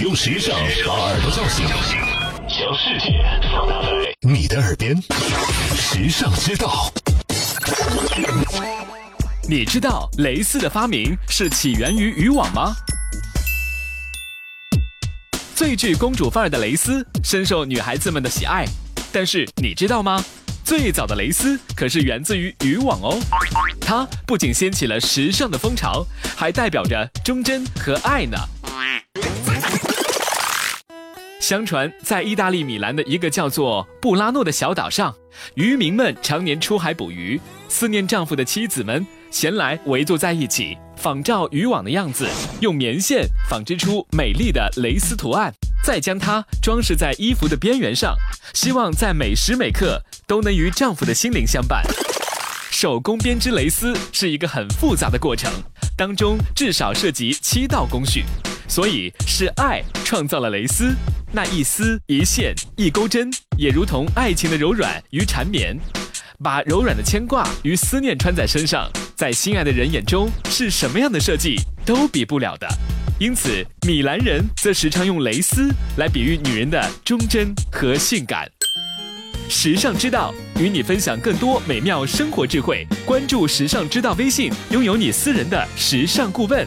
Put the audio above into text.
用时尚把耳朵叫醒，将世界放大在你的耳边。时尚之道，你知道蕾丝的发明是起源于渔网吗？最具公主范儿的蕾丝深受女孩子们的喜爱，但是你知道吗？最早的蕾丝可是源自于渔网哦，它不仅掀起了时尚的风潮，还代表着忠贞和爱呢。相传，在意大利米兰的一个叫做布拉诺的小岛上，渔民们常年出海捕鱼，思念丈夫的妻子们闲来围坐在一起，仿照渔网的样子，用棉线纺织出美丽的蕾丝图案，再将它装饰在衣服的边缘上，希望在每时每刻都能与丈夫的心灵相伴。手工编织蕾丝是一个很复杂的过程，当中至少涉及七道工序，所以是爱创造了蕾丝。那一丝一线一钩针，也如同爱情的柔软与缠绵，把柔软的牵挂与思念穿在身上，在心爱的人眼中，是什么样的设计都比不了的。因此，米兰人则时常用蕾丝来比喻女人的忠贞和性感。时尚之道与你分享更多美妙生活智慧，关注时尚之道微信，拥有你私人的时尚顾问。